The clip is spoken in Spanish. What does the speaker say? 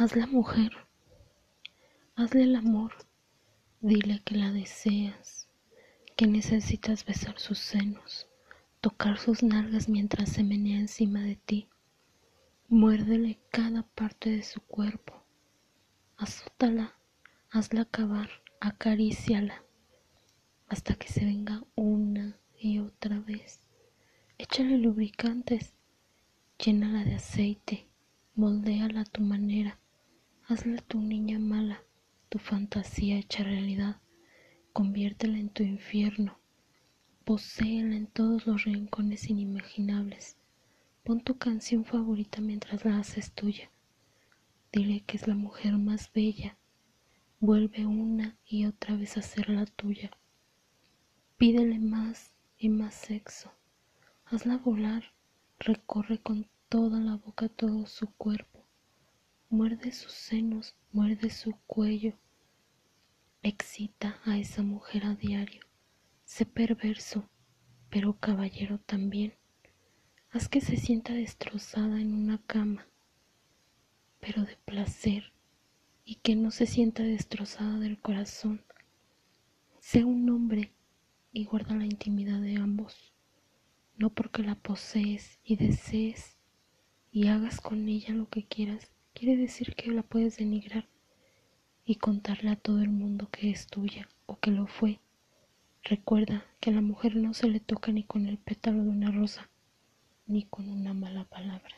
Hazla mujer, hazle el amor, dile que la deseas, que necesitas besar sus senos, tocar sus nalgas mientras se menea encima de ti. Muérdele cada parte de su cuerpo, azótala, hazla acabar, acaríciala, hasta que se venga una y otra vez. Échale lubricantes, llénala de aceite, moldéala a tu manera, hazla tu niña mala, tu fantasía hecha realidad, conviértela en tu infierno, poséela en todos los rincones inimaginables. Pon tu canción favorita mientras la haces tuya. Dile que es la mujer más bella. Vuelve una y otra vez a ser la tuya. Pídele más y más sexo. Hazla volar. Recorre con toda la boca todo su cuerpo. Muerde sus senos, muerde su cuello. Excita a esa mujer a diario. Sé perverso, pero caballero también. Haz que se sienta destrozada en una cama, pero de placer, y que no se sienta destrozada del corazón. Sé un hombre y guarda la intimidad de ambos, no porque la posees y desees y hagas con ella lo que quieras, quiere decir que la puedes denigrar y contarle a todo el mundo que es tuya o que lo fue. Recuerda que a la mujer no se le toca ni con el pétalo de una rosa ni con una mala palabra.